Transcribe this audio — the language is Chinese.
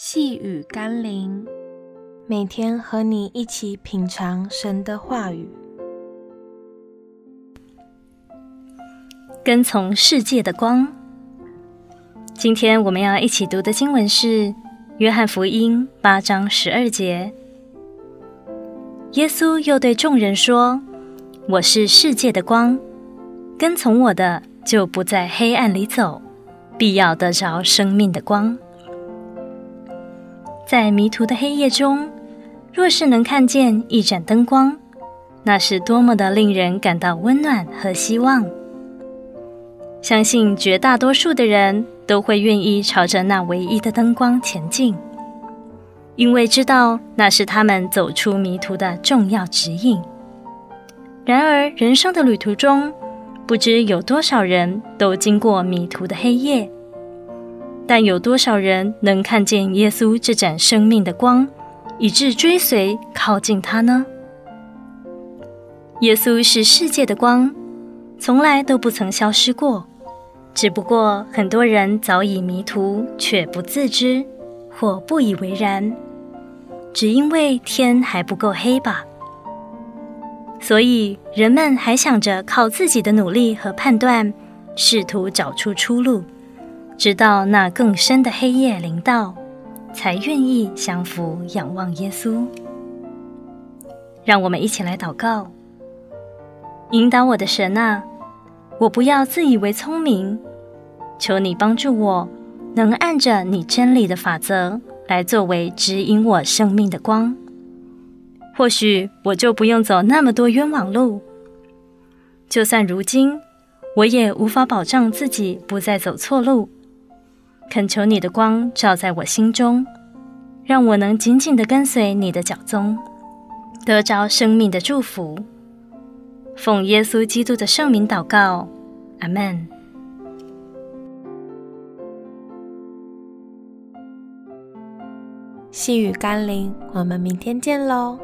细雨甘霖，每天和你一起品尝神的话语，跟从世界的光。今天我们要一起读的经文是《约翰福音》八章十二节。耶稣又对众人说：“我是世界的光，跟从我的，就不在黑暗里走，必要得着生命的光。”在迷途的黑夜中，若是能看见一盏灯光，那是多么的令人感到温暖和希望。相信绝大多数的人都会愿意朝着那唯一的灯光前进，因为知道那是他们走出迷途的重要指引。然而，人生的旅途中，不知有多少人都经过迷途的黑夜。但有多少人能看见耶稣这盏生命的光，以致追随靠近他呢？耶稣是世界的光，从来都不曾消失过。只不过很多人早已迷途，却不自知或不以为然，只因为天还不够黑吧。所以人们还想着靠自己的努力和判断，试图找出出路。直到那更深的黑夜临到，才愿意降服仰望耶稣。让我们一起来祷告：引导我的神啊，我不要自以为聪明，求你帮助我，能按着你真理的法则来作为指引我生命的光。或许我就不用走那么多冤枉路。就算如今，我也无法保障自己不再走错路。恳求你的光照在我心中，让我能紧紧地跟随你的脚踪，得着生命的祝福。奉耶稣基督的圣名祷告，阿门。细雨甘霖，我们明天见喽。